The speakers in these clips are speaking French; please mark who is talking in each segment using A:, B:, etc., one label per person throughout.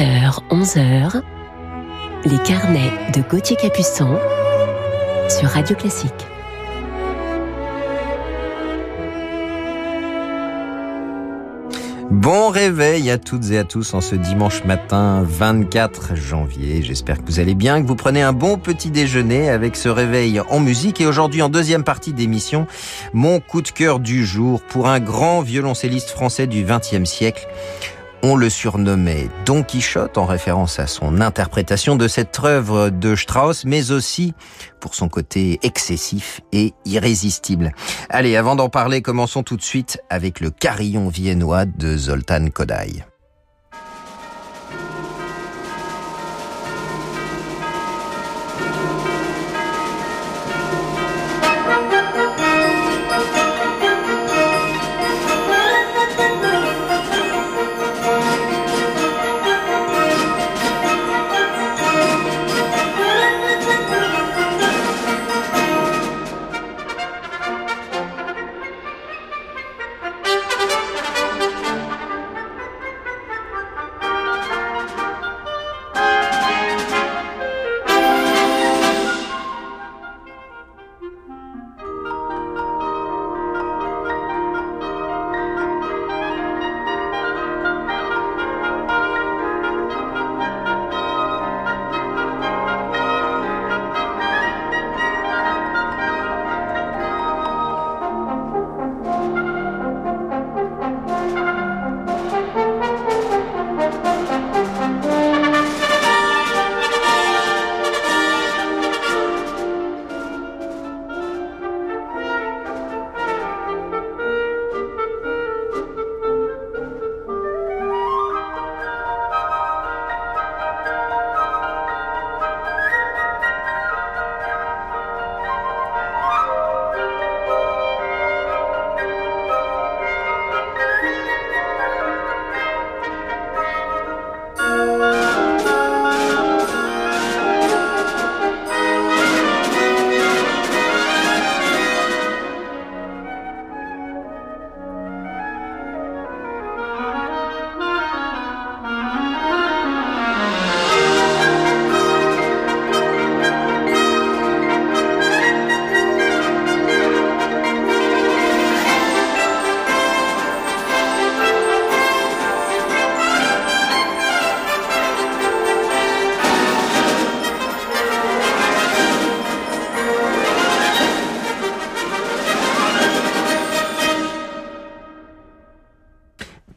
A: 10h, 11h, les carnets de Gauthier Capuçon sur Radio Classique.
B: Bon réveil à toutes et à tous en ce dimanche matin 24 janvier. J'espère que vous allez bien, que vous prenez un bon petit déjeuner avec ce réveil en musique. Et aujourd'hui, en deuxième partie d'émission, mon coup de cœur du jour pour un grand violoncelliste français du XXe siècle. On le surnommait Don Quichotte en référence à son interprétation de cette œuvre de Strauss, mais aussi pour son côté excessif et irrésistible. Allez, avant d'en parler, commençons tout de suite avec le carillon viennois de Zoltan Kodály.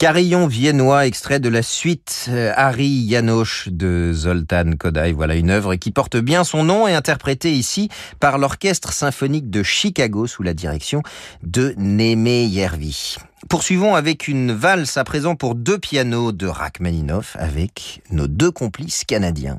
B: Carillon viennois, extrait de la suite euh, Harry Janosch de Zoltan Kodály. Voilà une œuvre qui porte bien son nom et interprétée ici par l'Orchestre symphonique de Chicago sous la direction de Némé Yervi. Poursuivons avec une valse à présent pour deux pianos de Rachmaninoff avec nos deux complices canadiens.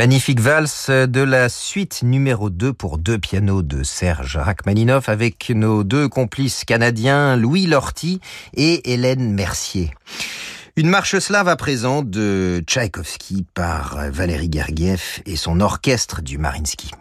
B: Magnifique valse de la suite numéro 2 pour deux pianos de Serge Rachmaninoff avec nos deux complices canadiens Louis Lorty et Hélène Mercier. Une marche slave à présent de Tchaïkovski par Valérie Gergiev et son orchestre du Marinsky.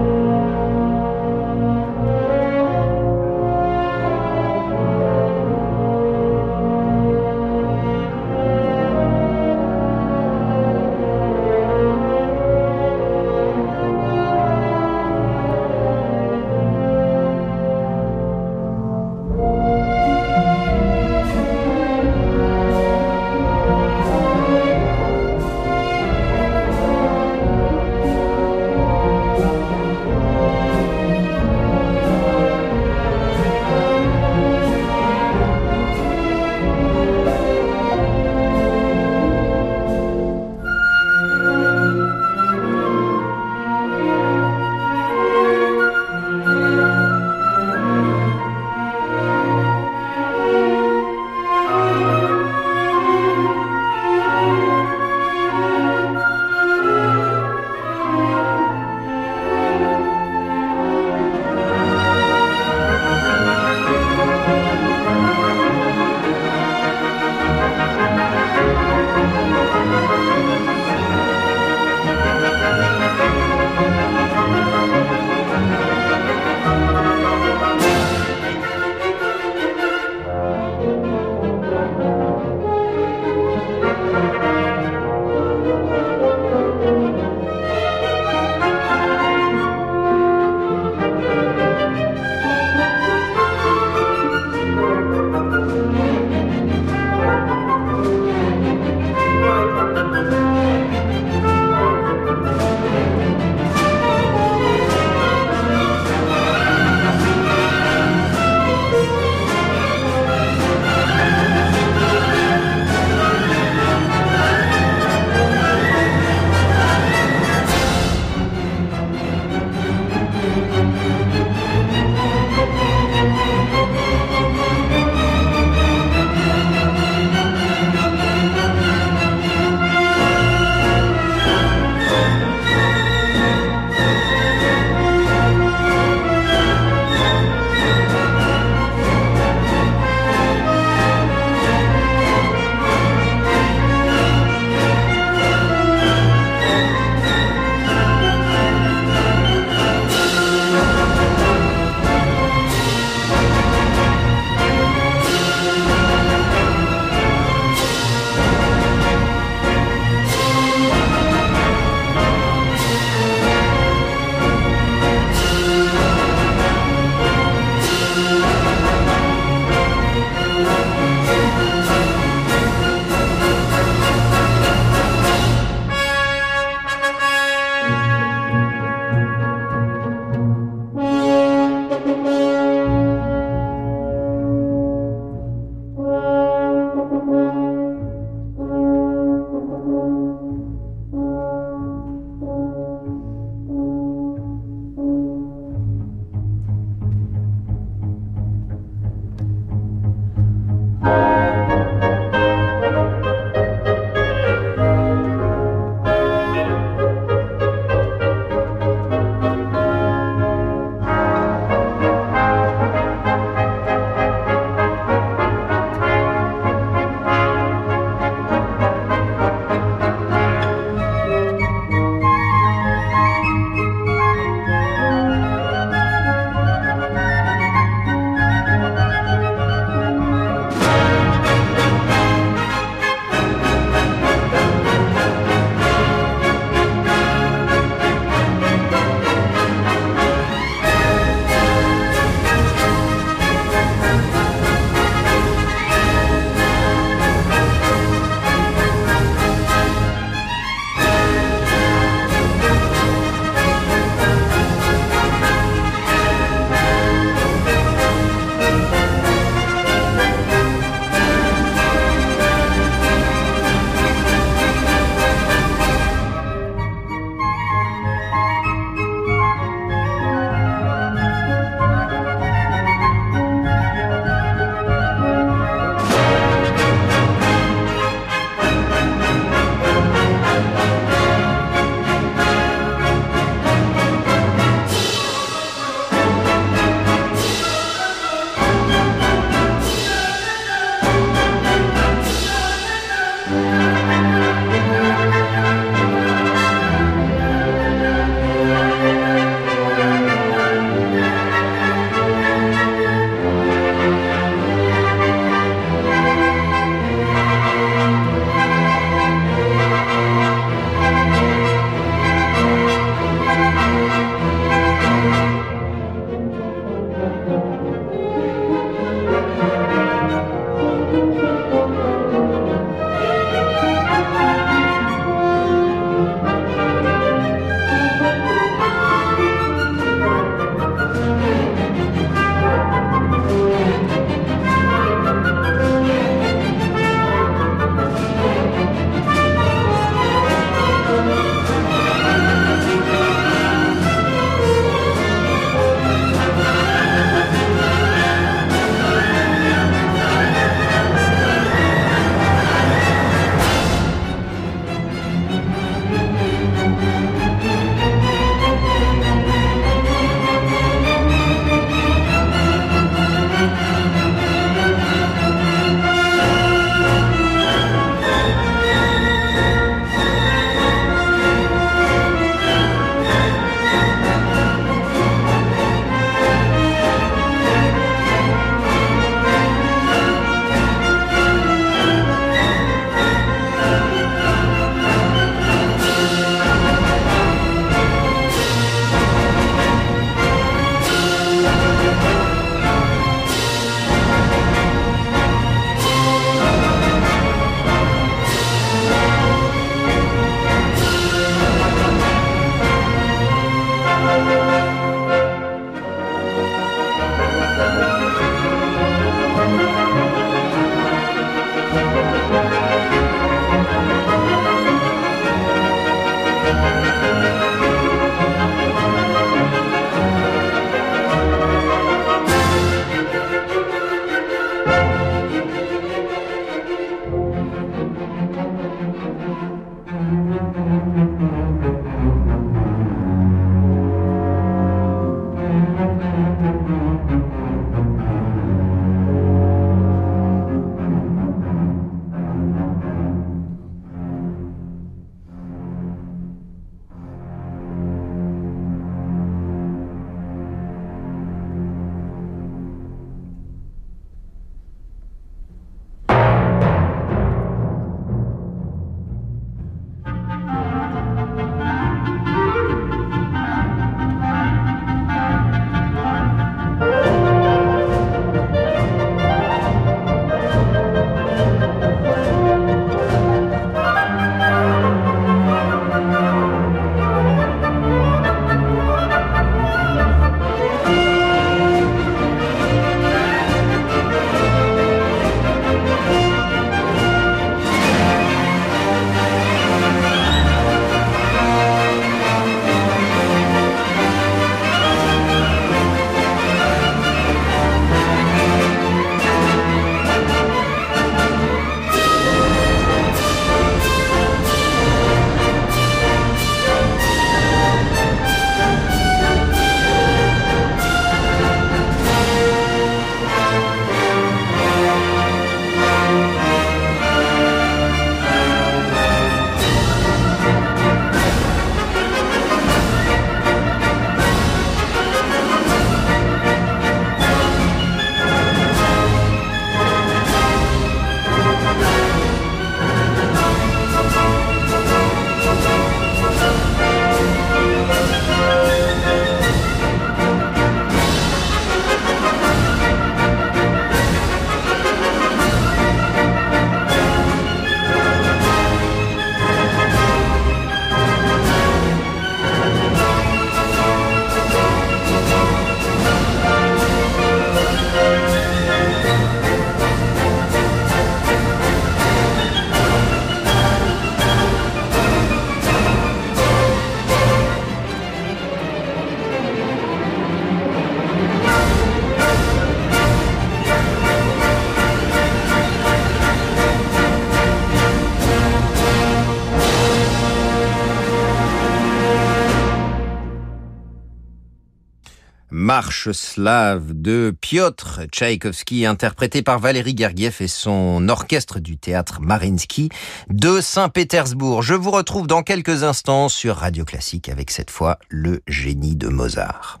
B: Slave de Piotr Tchaïkovski, interprété par Valérie Gergiev et son orchestre du théâtre Marinsky de Saint-Pétersbourg. Je vous retrouve dans quelques instants sur Radio Classique avec cette fois le génie de Mozart.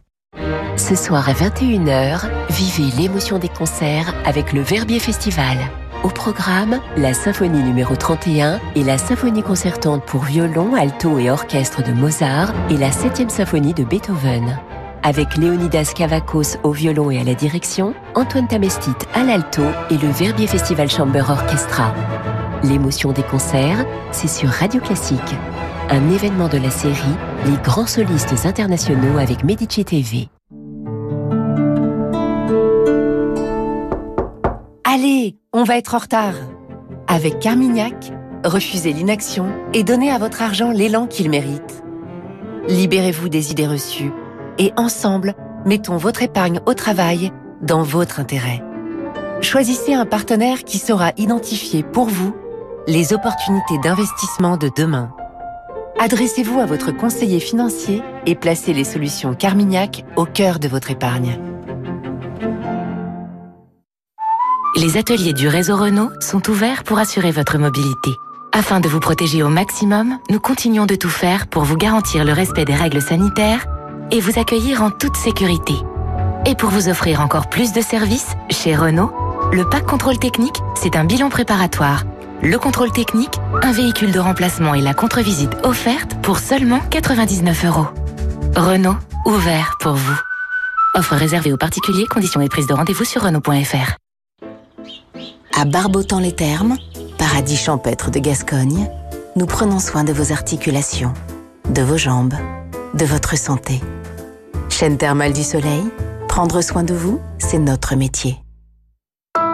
A: Ce soir à 21h, vivez l'émotion des concerts avec le Verbier Festival. Au programme, la symphonie numéro 31 et la symphonie concertante pour violon, alto et orchestre de Mozart et la 7e symphonie de Beethoven. Avec Léonidas Cavacos au violon et à la direction, Antoine Tamestit à l'alto et le Verbier Festival Chamber Orchestra. L'émotion des concerts, c'est sur Radio Classique. Un événement de la série Les grands solistes internationaux avec Medici TV.
C: Allez, on va être en retard. Avec Carmignac, refusez l'inaction et donnez à votre argent l'élan qu'il mérite. Libérez-vous des idées reçues et ensemble, mettons votre épargne au travail dans votre intérêt. Choisissez un partenaire qui saura identifier pour vous les opportunités d'investissement de demain. Adressez-vous à votre conseiller financier et placez les solutions Carmignac au cœur de votre épargne.
D: Les ateliers du réseau Renault sont ouverts pour assurer votre mobilité. Afin de vous protéger au maximum, nous continuons de tout faire pour vous garantir le respect des règles sanitaires et vous accueillir en toute sécurité. Et pour vous offrir encore plus de services, chez Renault, le pack contrôle technique, c'est un bilan préparatoire. Le contrôle technique, un véhicule de remplacement et la contre-visite offerte pour seulement 99 euros. Renault, ouvert pour vous. Offre réservée aux particuliers, conditions et prise de rendez-vous sur Renault.fr.
E: À Barbotan-les-Thermes, paradis champêtre de Gascogne, nous prenons soin de vos articulations, de vos jambes, de votre santé. Chaîne thermale du soleil, prendre soin de vous, c'est notre métier.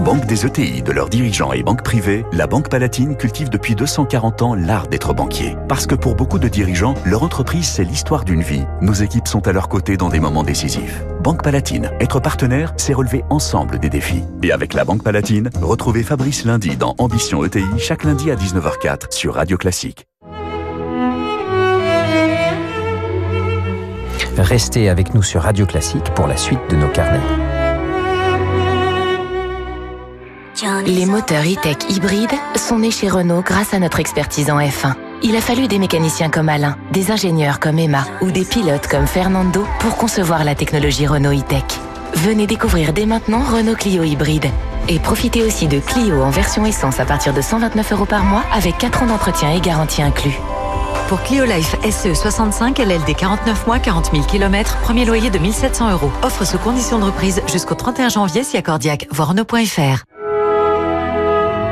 F: Banque des ETI, de leurs dirigeants et banques privées, la Banque Palatine cultive depuis 240 ans l'art d'être banquier. Parce que pour beaucoup de dirigeants, leur entreprise, c'est l'histoire d'une vie. Nos équipes sont à leur côté dans des moments décisifs. Banque Palatine, être partenaire, c'est relever ensemble des défis. Et avec la Banque Palatine, retrouvez Fabrice lundi dans Ambition ETI, chaque lundi à 19h04 sur Radio Classique.
B: Restez avec nous sur Radio Classique pour la suite de nos carnets.
D: Les moteurs e-tech hybrides sont nés chez Renault grâce à notre expertise en F1. Il a fallu des mécaniciens comme Alain, des ingénieurs comme Emma ou des pilotes comme Fernando pour concevoir la technologie Renault e-tech. Venez découvrir dès maintenant Renault Clio hybride. Et profitez aussi de Clio en version essence à partir de 129 euros par mois avec 4 ans d'entretien et garantie inclus.
G: Pour Clio Life SE 65, LLD 49 mois, 40 000 km, premier loyer de 1700 euros. Offre sous condition de reprise jusqu'au 31 janvier si accordiaque. Voir Renault.fr.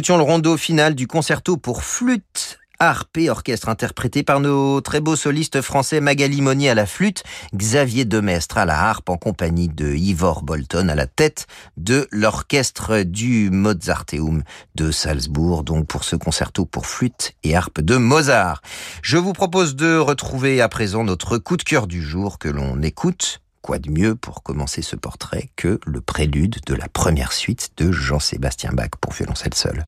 B: Écoutions le rondo final du concerto pour flûte harpe et orchestre interprété par nos très beaux solistes français Magali Monnier à la flûte, Xavier Demestre à la harpe en compagnie de Ivor Bolton à la tête de l'orchestre du Mozarteum de Salzbourg, donc pour ce concerto pour flûte et harpe de Mozart. Je vous propose de retrouver à présent notre coup de cœur du jour que l'on écoute Quoi de mieux pour commencer ce portrait que le prélude de la première suite de Jean-Sébastien Bach pour violoncelle seul.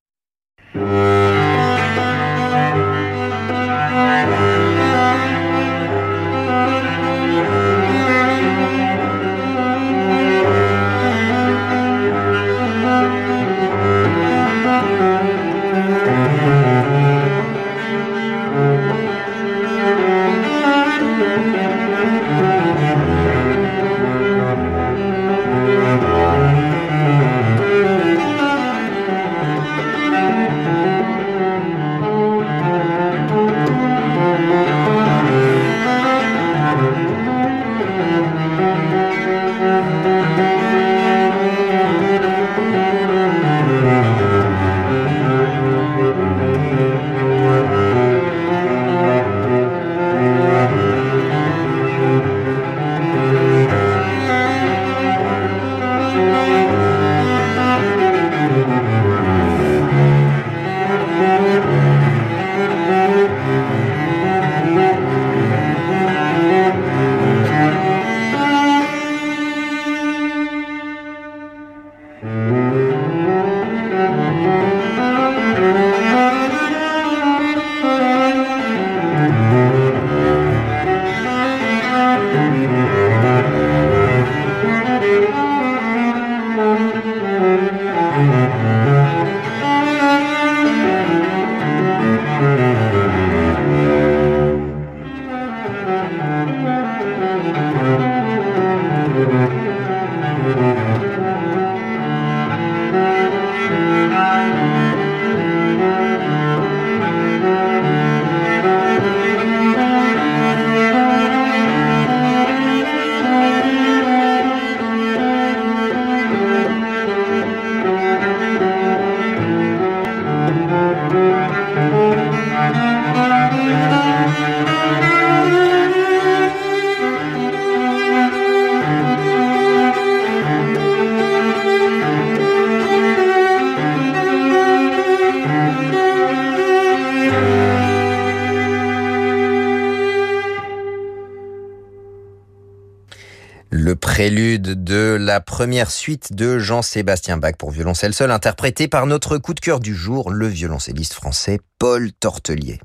B: Première suite de Jean-Sébastien Bach pour violoncelle seul, interprété par notre coup de cœur du jour, le violoncelliste français Paul Tortelier.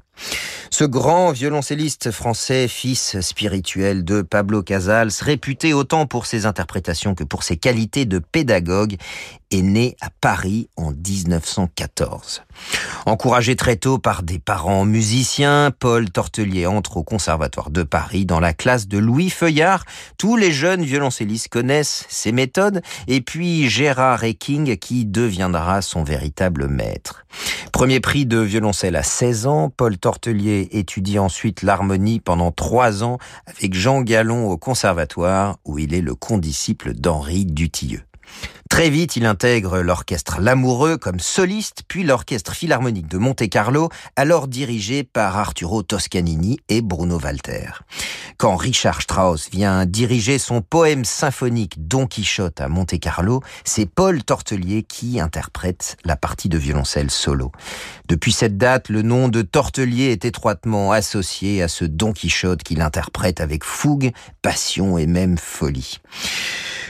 B: Ce grand violoncelliste français, fils spirituel de Pablo Casals, réputé autant pour ses interprétations que pour ses qualités de pédagogue, est né à Paris en 1914. Encouragé très tôt par des parents musiciens, Paul Tortelier entre au Conservatoire de Paris dans la classe de Louis Feuillard. Tous les jeunes violoncellistes connaissent ses méthodes et puis Gérard Eking qui deviendra son véritable maître. Premier prix de violoncelle à 16 ans, Paul Tortelier étudie ensuite l'harmonie pendant trois ans avec Jean Gallon au Conservatoire où il est le condisciple d'Henri Dutilleux. Très vite, il intègre l'orchestre L'Amoureux comme soliste, puis l'orchestre philharmonique de Monte-Carlo, alors dirigé par Arturo Toscanini et Bruno Walter. Quand Richard Strauss vient diriger son poème symphonique Don Quichotte à Monte-Carlo, c'est Paul Tortelier qui interprète la partie de violoncelle solo. Depuis cette date, le nom de Tortelier est étroitement associé à ce Don Quichotte qu'il interprète avec fougue, passion et même folie.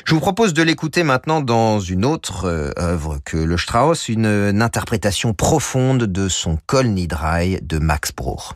B: Je vous propose de l'écouter maintenant dans une autre euh, œuvre que le Strauss, une, interprétation profonde de son Kol Nidrai de Max Bruch.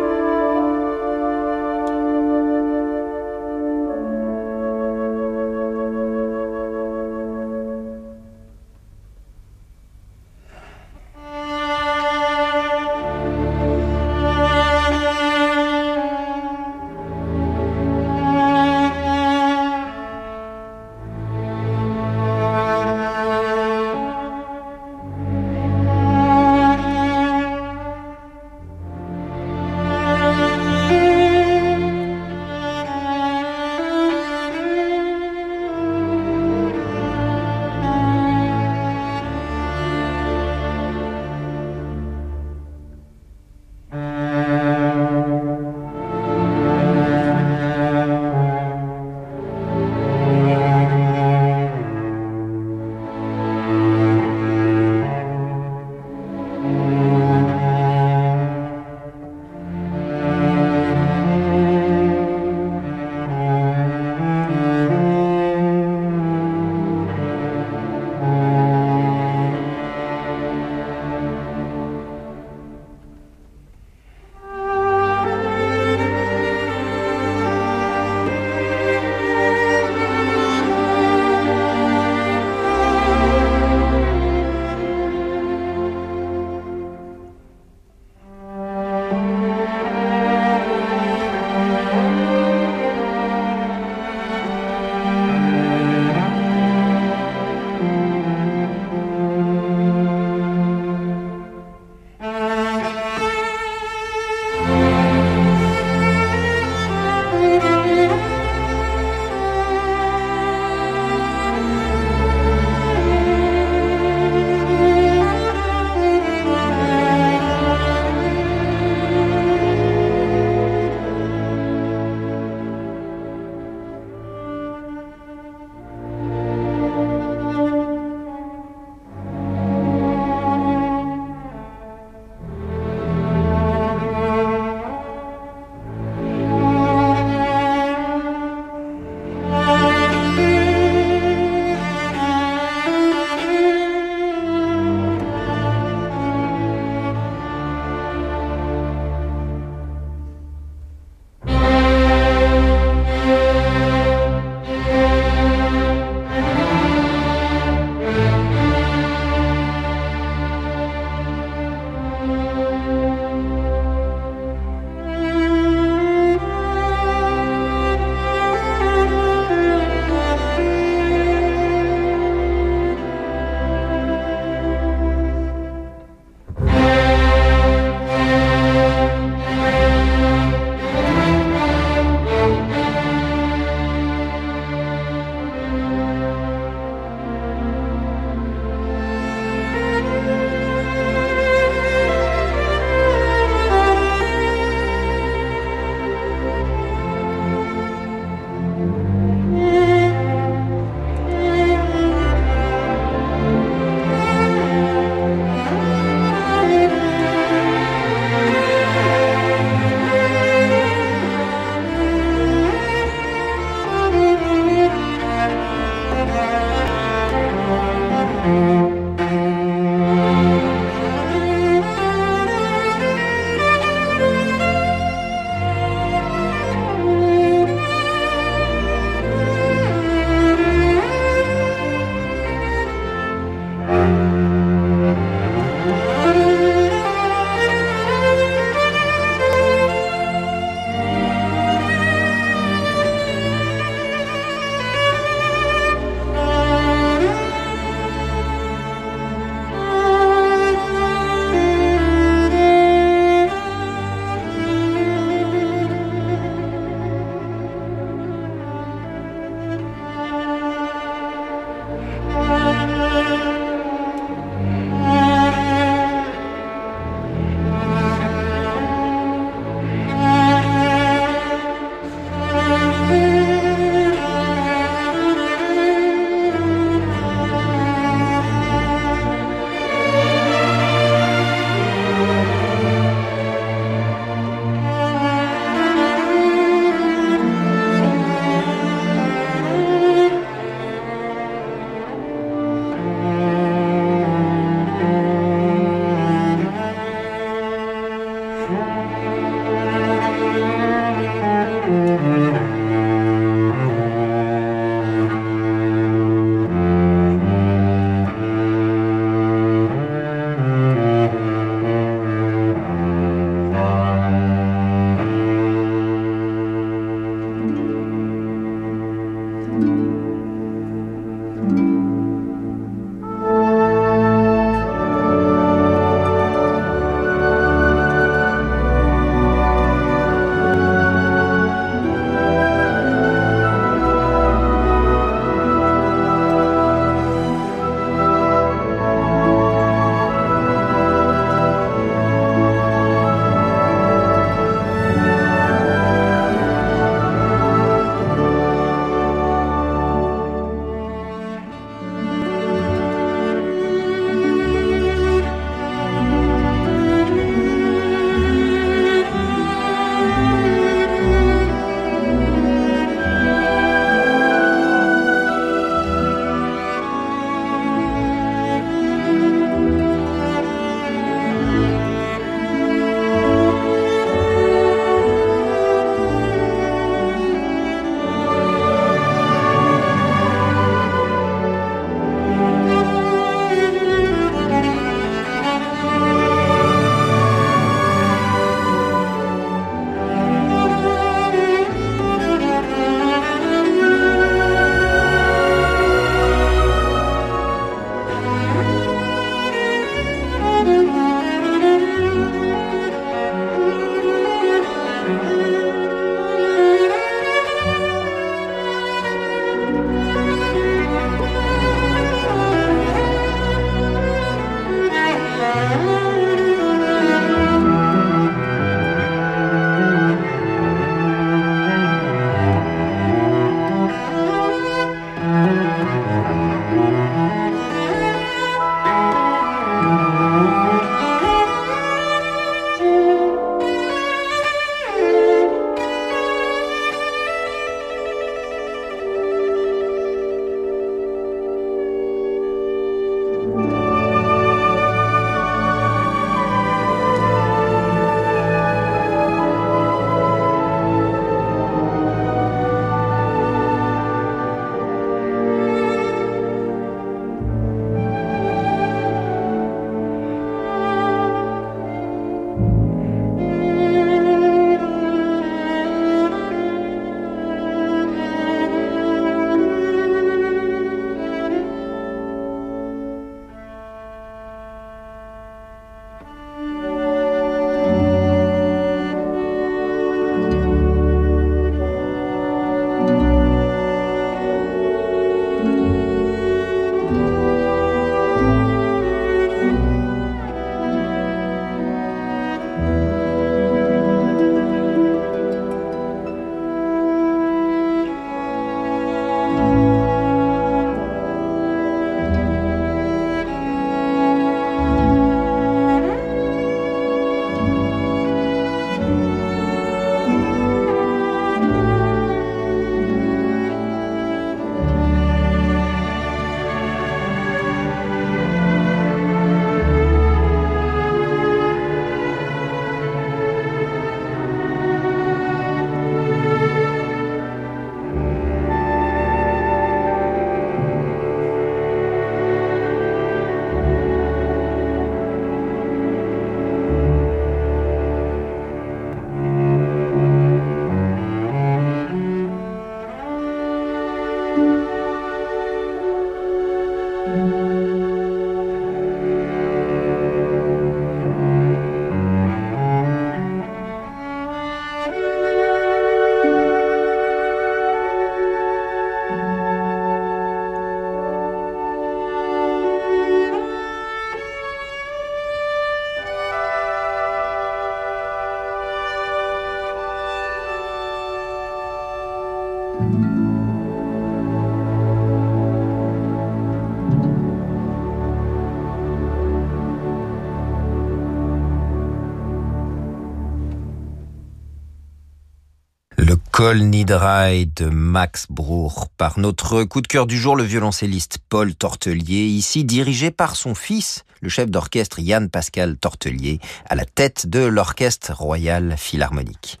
B: Kol Nidrai de Max Bruch par notre coup de cœur du jour, le violoncelliste Paul Tortelier, ici dirigé par son fils, le chef d'orchestre Yann Pascal Tortelier, à la tête de l'Orchestre Royal Philharmonique.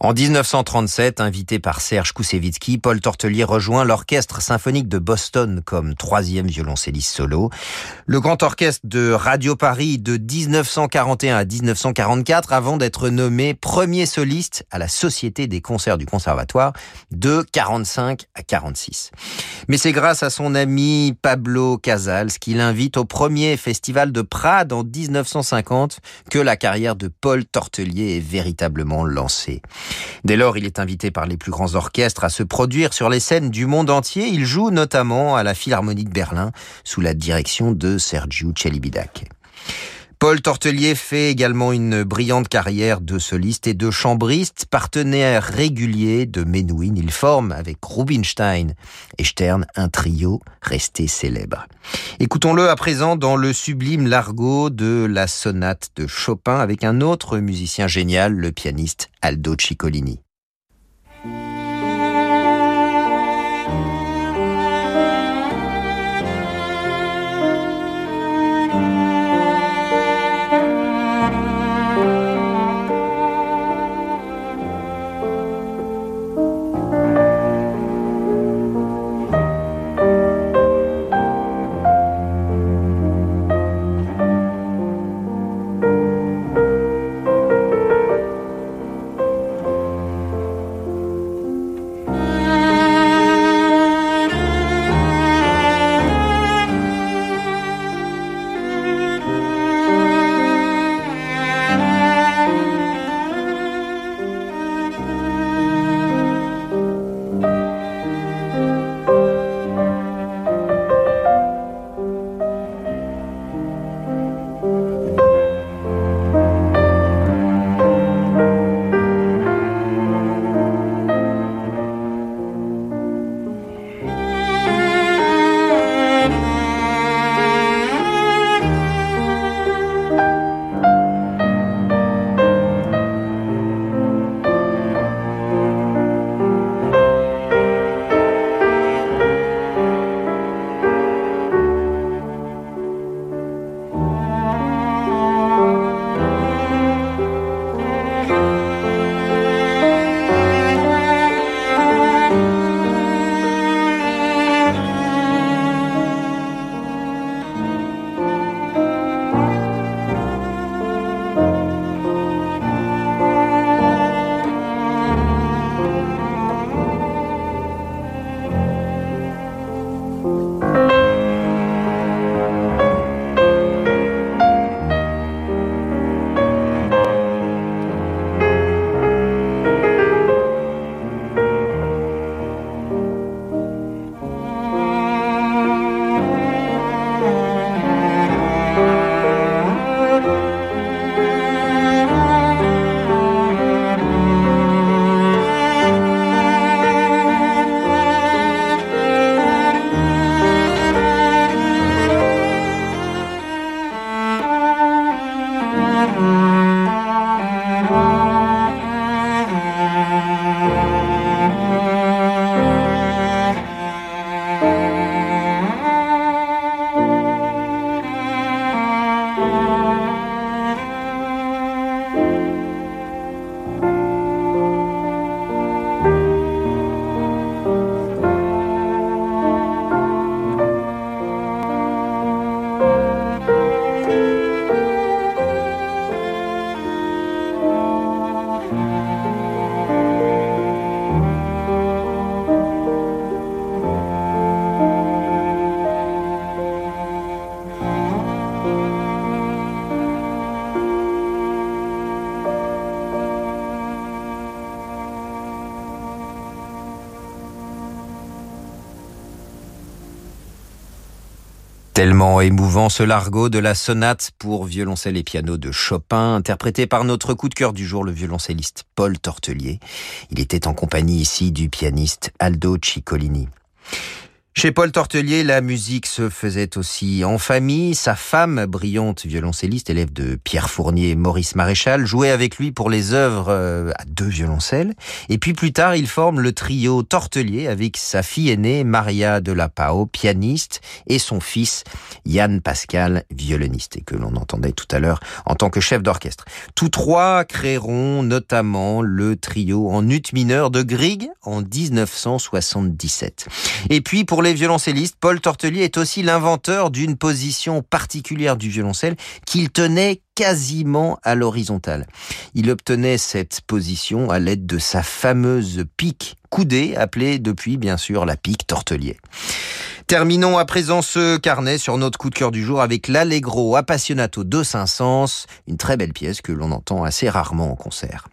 B: En 1937, invité par Serge Koussevitzky, Paul Tortelier rejoint l'Orchestre Symphonique de Boston comme troisième violoncelliste solo. Le Grand Orchestre de Radio Paris de 1941 à 1944 avant d'être nommé premier soliste à la Société des concerts du Conservatoire de 45 à 46. Mais c'est grâce à son ami Pablo Casals qu'il invite au premier festival de Prades en 1950 que la carrière de Paul Tortelier est véritablement lancée. Dès lors, il est invité par les plus grands orchestres à se produire sur les scènes du monde entier. Il joue notamment à la Philharmonie de Berlin sous la direction de Sergiu Celibidache. Paul Tortelier fait également une brillante carrière de soliste et de chambriste, partenaire régulier de Menuhin. Il forme avec Rubinstein et Stern un trio resté célèbre. Écoutons-le à présent dans le sublime largo de la sonate de Chopin avec un autre musicien génial, le pianiste Aldo Ciccolini. Tellement émouvant ce largo de la sonate pour violoncelle et piano de Chopin, interprété par notre coup de cœur du jour, le violoncelliste Paul Tortelier. Il était en compagnie ici du pianiste Aldo Ciccolini. Chez Paul Tortelier, la musique se faisait aussi en famille. Sa femme, brillante violoncelliste, élève de Pierre Fournier et Maurice Maréchal, jouait avec lui pour les œuvres euh, à deux violoncelles. Et puis plus tard, il forme le trio Tortelier avec sa fille aînée, Maria de la Pao, pianiste, et son fils, Yann Pascal, violoniste, et que l'on entendait tout à l'heure en tant que chef d'orchestre. Tous trois créeront notamment le trio en ut mineur de Grieg en 1977. Et puis pour les violoncellistes, Paul Tortelier est aussi l'inventeur d'une position particulière du violoncelle qu'il tenait quasiment à l'horizontale. Il obtenait cette position à l'aide de sa fameuse pique coudée, appelée depuis bien sûr la pique Tortelier. Terminons à présent ce carnet sur notre coup de cœur du jour avec l'Allegro Appassionato de Saint-Saëns, une très belle pièce que l'on entend assez rarement en concert.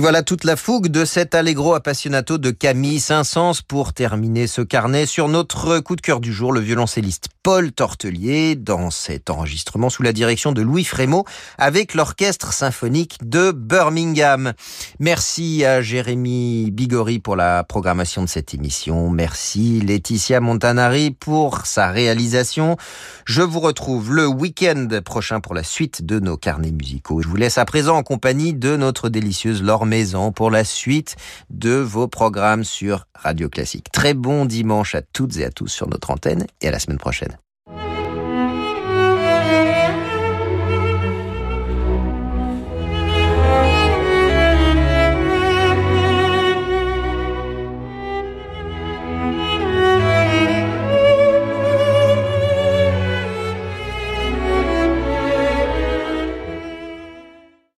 B: Et voilà toute la fougue de cet Allegro appassionato de Camille Saint-Saëns pour terminer ce carnet sur notre coup de cœur du jour, le violoncelliste Paul Tortelier, dans cet enregistrement sous la direction de Louis Frémaux avec l'orchestre symphonique de Birmingham. Merci à Jérémy Bigori pour la programmation de cette émission. Merci Laetitia Montanari pour sa réalisation. Je vous retrouve le week-end prochain pour la suite de nos carnets musicaux. Je vous laisse à présent en compagnie de notre délicieuse Laure Maison pour la suite de vos programmes sur Radio Classique. Très bon dimanche à toutes et à tous sur notre antenne et à la semaine prochaine.